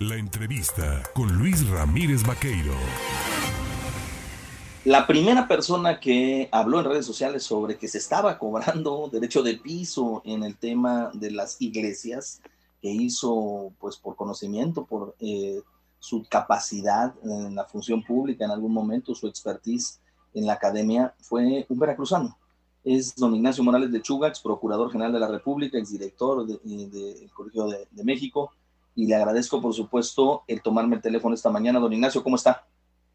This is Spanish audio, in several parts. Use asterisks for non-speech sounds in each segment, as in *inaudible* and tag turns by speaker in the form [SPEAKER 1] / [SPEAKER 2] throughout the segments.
[SPEAKER 1] La entrevista con Luis Ramírez Vaqueiro.
[SPEAKER 2] La primera persona que habló en redes sociales sobre que se estaba cobrando derecho de piso en el tema de las iglesias, que hizo pues por conocimiento, por eh, su capacidad en la función pública en algún momento, su expertise en la academia, fue un veracruzano. Es don Ignacio Morales de Chugax, procurador general de la República, exdirector del de, Colegio de México, y le agradezco, por supuesto, el tomarme el teléfono esta mañana. Don Ignacio, ¿cómo está?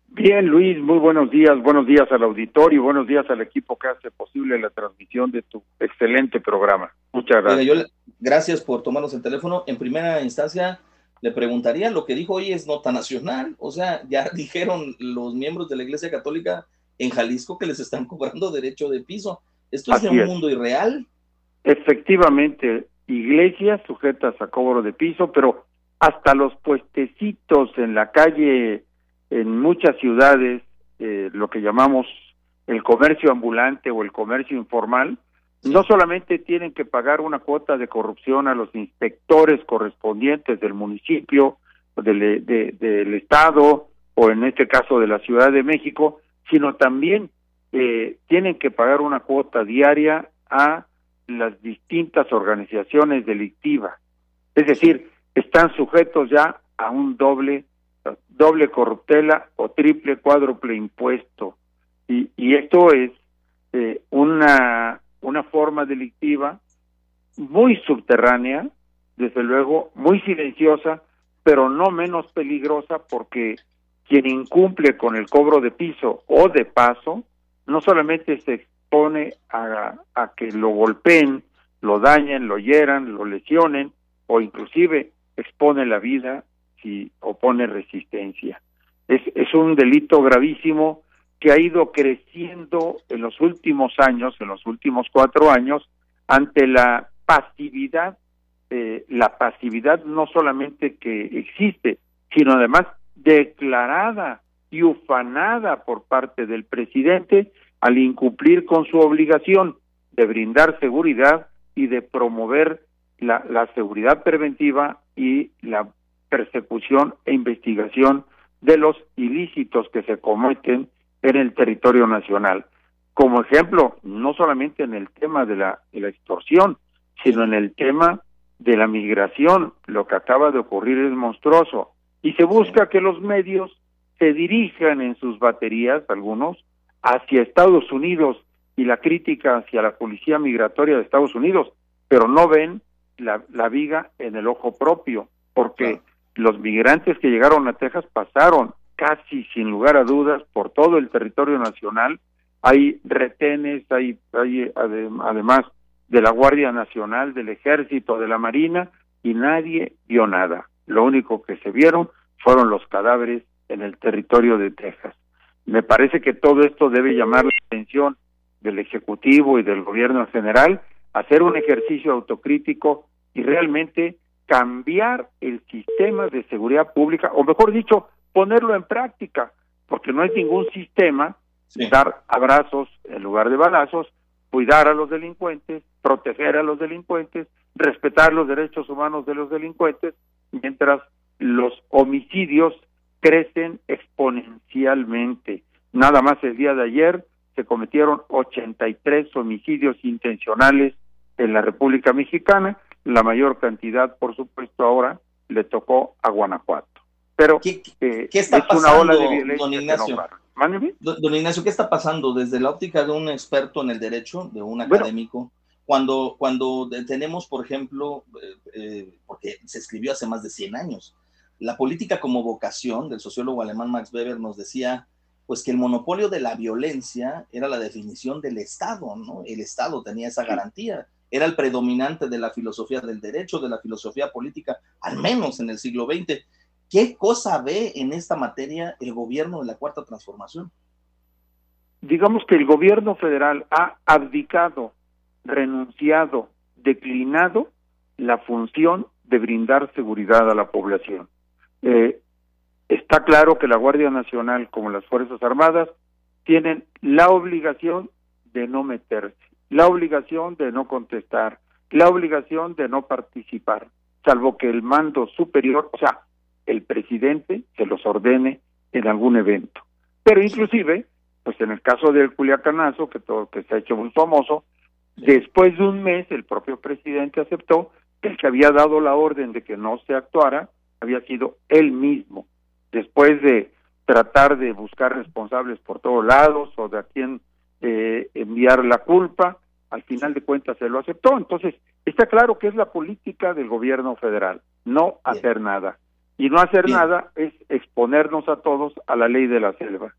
[SPEAKER 3] Bien, Luis, muy buenos días, buenos días al auditorio y buenos días al equipo que hace posible la transmisión de tu excelente programa. Muchas gracias.
[SPEAKER 2] gracias por tomarnos el teléfono. En primera instancia, le preguntaría, lo que dijo hoy es nota nacional, o sea, ya *laughs* dijeron los miembros de la Iglesia Católica en Jalisco que les están *laughs* cobrando derecho de piso. ¿Esto es de un mundo irreal?
[SPEAKER 3] Efectivamente, iglesias sujetas a cobro de piso, pero hasta los puestecitos en la calle, en muchas ciudades, eh, lo que llamamos el comercio ambulante o el comercio informal, no solamente tienen que pagar una cuota de corrupción a los inspectores correspondientes del municipio, del, del Estado o en este caso de la Ciudad de México, sino también eh, tienen que pagar una cuota diaria a las distintas organizaciones delictivas. Es decir, están sujetos ya a un doble, doble corruptela o triple, cuádruple impuesto. Y, y esto es eh, una, una forma delictiva muy subterránea, desde luego, muy silenciosa, pero no menos peligrosa porque quien incumple con el cobro de piso o de paso, no solamente se expone a, a que lo golpeen, lo dañen, lo hieran, lo lesionen o inclusive expone la vida si opone resistencia. Es, un delito gravísimo que ha ido creciendo en los últimos años, en los últimos cuatro años, ante la pasividad, eh, la pasividad no solamente que existe, sino además declarada y ufanada por parte del presidente al incumplir con su obligación de brindar seguridad y de promover la, la seguridad preventiva y la persecución e investigación de los ilícitos que se cometen en el territorio nacional. Como ejemplo, no solamente en el tema de la, de la extorsión, sino en el tema de la migración. Lo que acaba de ocurrir es monstruoso. Y se busca que los medios se dirijan en sus baterías, algunos, hacia Estados Unidos y la crítica hacia la policía migratoria de Estados Unidos, pero no ven la, la viga en el ojo propio, porque los migrantes que llegaron a Texas pasaron casi sin lugar a dudas por todo el territorio nacional. Hay retenes, hay, hay además de la Guardia Nacional, del Ejército, de la Marina, y nadie vio nada. Lo único que se vieron fueron los cadáveres en el territorio de Texas. Me parece que todo esto debe llamar la atención del Ejecutivo y del Gobierno en general, hacer un ejercicio autocrítico y realmente cambiar el sistema de seguridad pública, o mejor dicho, ponerlo en práctica, porque no es ningún sistema dar abrazos en lugar de balazos, cuidar a los delincuentes, proteger a los delincuentes, respetar los derechos humanos de los delincuentes, mientras los homicidios crecen exponencialmente. Nada más el día de ayer se cometieron 83 homicidios intencionales en la República Mexicana, la mayor cantidad, por supuesto, ahora le tocó a Guanajuato. Pero
[SPEAKER 2] ¿Qué, eh, está es pasando, una ola de violencia don Ignacio? don Ignacio, ¿qué está pasando desde la óptica de un experto en el derecho, de un académico? cuando, cuando tenemos, por ejemplo, eh, eh, porque se escribió hace más de 100 años, la política como vocación del sociólogo alemán Max Weber nos decía pues que el monopolio de la violencia era la definición del Estado, ¿no? El Estado tenía esa garantía, era el predominante de la filosofía del derecho, de la filosofía política, al menos en el siglo XX. ¿Qué cosa ve en esta materia el gobierno de la Cuarta Transformación?
[SPEAKER 3] Digamos que el gobierno federal ha abdicado, renunciado, declinado la función de brindar seguridad a la población. Eh, está claro que la Guardia Nacional como las Fuerzas Armadas tienen la obligación de no meterse, la obligación de no contestar, la obligación de no participar, salvo que el mando superior, o sea, el presidente se los ordene en algún evento. Pero inclusive, pues en el caso del Culiacanazo, que todo que se ha hecho muy famoso, después de un mes el propio presidente aceptó que el que había dado la orden de que no se actuara había sido él mismo. Después de tratar de buscar responsables por todos lados o de a quién eh, enviar la culpa, al final de cuentas se lo aceptó. Entonces, está claro que es la política del gobierno federal, no hacer nada. Y no hacer nada es exponernos a todos a la ley de la selva.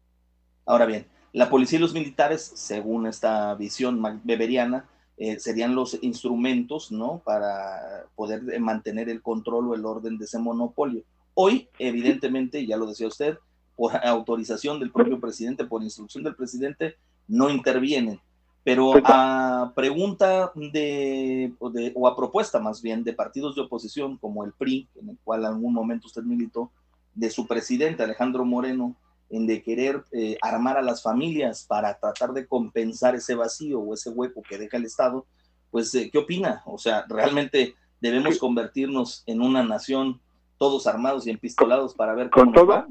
[SPEAKER 2] Ahora bien, la policía y los militares, según esta visión beberiana, eh, serían los instrumentos, ¿no? Para poder eh, mantener el control o el orden de ese monopolio. Hoy, evidentemente, ya lo decía usted, por *laughs* autorización del propio presidente, por instrucción del presidente, no intervienen. Pero a pregunta de, o a propuesta más bien de partidos de oposición como el PRI, en el cual en algún momento usted militó, de su presidente Alejandro Moreno, en de querer eh, armar a las familias para tratar de compensar ese vacío o ese hueco que deja el Estado, pues, eh, ¿qué opina? O sea, ¿realmente debemos convertirnos en una nación todos armados y empistolados para ver
[SPEAKER 3] cómo con todo,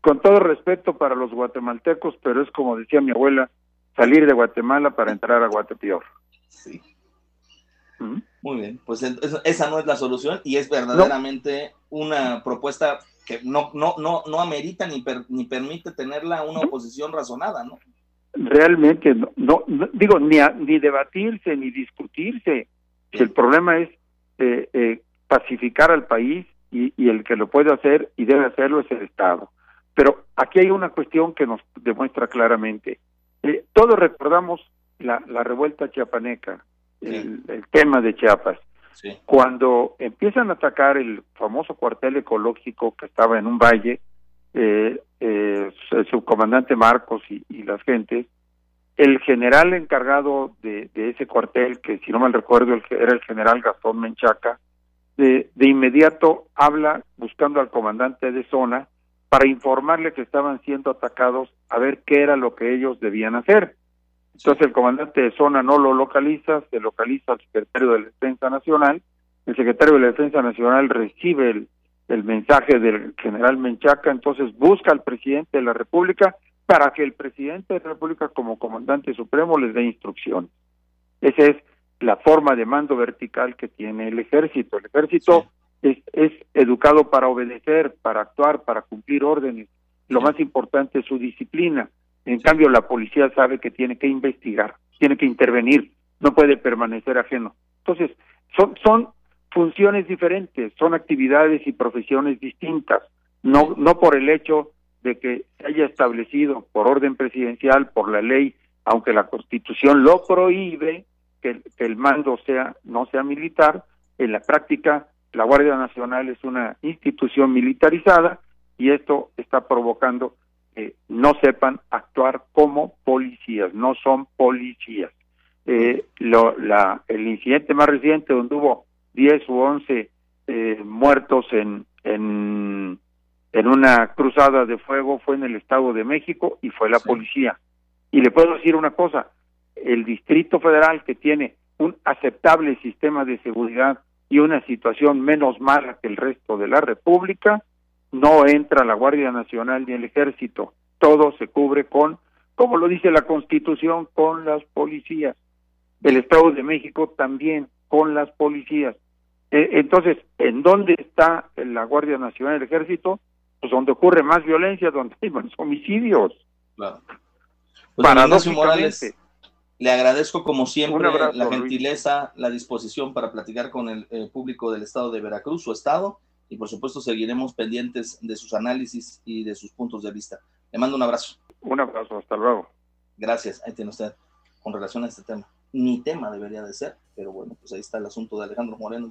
[SPEAKER 3] Con todo respeto para los guatemaltecos, pero es como decía mi abuela, salir de Guatemala para entrar a Guatepeor. Sí.
[SPEAKER 2] ¿Mm? Muy bien, pues esa no es la solución y es verdaderamente una propuesta que no, no, no, no amerita ni, ni permite tenerla una oposición razonada, ¿no?
[SPEAKER 3] Realmente, no, no, digo, ni, ni debatirse, ni discutirse. El problema es eh, eh, pacificar al país y, y el que lo puede hacer y debe hacerlo es el Estado. Pero aquí hay una cuestión que nos demuestra claramente. Eh, todos recordamos la, la revuelta chiapaneca, el, tema de Chiapas. Cuando empiezan a atacar el famoso cuartel ecológico que estaba en un valle, eh, eh, el subcomandante Marcos y, y, las gentes, el general encargado de, de, ese cuartel, que si no mal recuerdo era el general Gastón Menchaca, de, de inmediato habla buscando al comandante de zona para informarle que estaban siendo atacados a ver qué era lo que ellos debían hacer. Entonces el comandante de zona no lo localiza, se localiza al secretario de la Defensa Nacional, el secretario de la Defensa Nacional recibe el, mensaje del general Menchaca, entonces busca al presidente de la República para que el presidente de la República como comandante supremo les dé instrucciones. Esa es la forma de mando vertical que tiene el ejército. El ejército es, es educado para obedecer, para actuar, para cumplir órdenes. Lo más importante es su disciplina. En cambio, la policía sabe que tiene que investigar, tiene que intervenir, no puede permanecer ajeno. Entonces, son, son funciones diferentes, son actividades y profesiones distintas, no, no por el hecho de que se haya establecido por orden presidencial, por la ley, aunque la Constitución lo prohíbe, que, que el mando sea no sea militar, en la práctica la Guardia Nacional es una institución militarizada y esto está provocando que no sepan actuar como policías, no son policías. Eh, lo, la, el incidente más reciente donde hubo 10 u 11 eh, muertos en, en, en una cruzada de fuego fue en el Estado de México y fue la policía. Y le puedo decir una cosa, el Distrito Federal que tiene un aceptable sistema de seguridad y una situación menos mala que el resto de la República, no entra la Guardia Nacional ni el Ejército. Todo se cubre con, como lo dice la Constitución, con las policías. El Estado de México también con las policías. E, entonces, ¿en dónde está la Guardia Nacional y el Ejército? Pues donde ocurre más violencia, *laughs* donde hay más homicidios. Claro.
[SPEAKER 2] Pues Paradójicamente. Le agradezco como siempre la gentileza, la disposición para platicar con el eh, público del estado de Veracruz, su estado, y por supuesto seguiremos pendientes de sus análisis y de sus puntos de vista. Le mando un abrazo.
[SPEAKER 3] Un abrazo, hasta luego.
[SPEAKER 2] Gracias, ahí tiene usted con relación a este tema. Mi tema debería de ser, pero bueno, pues ahí está el asunto de Alejandro Moreno.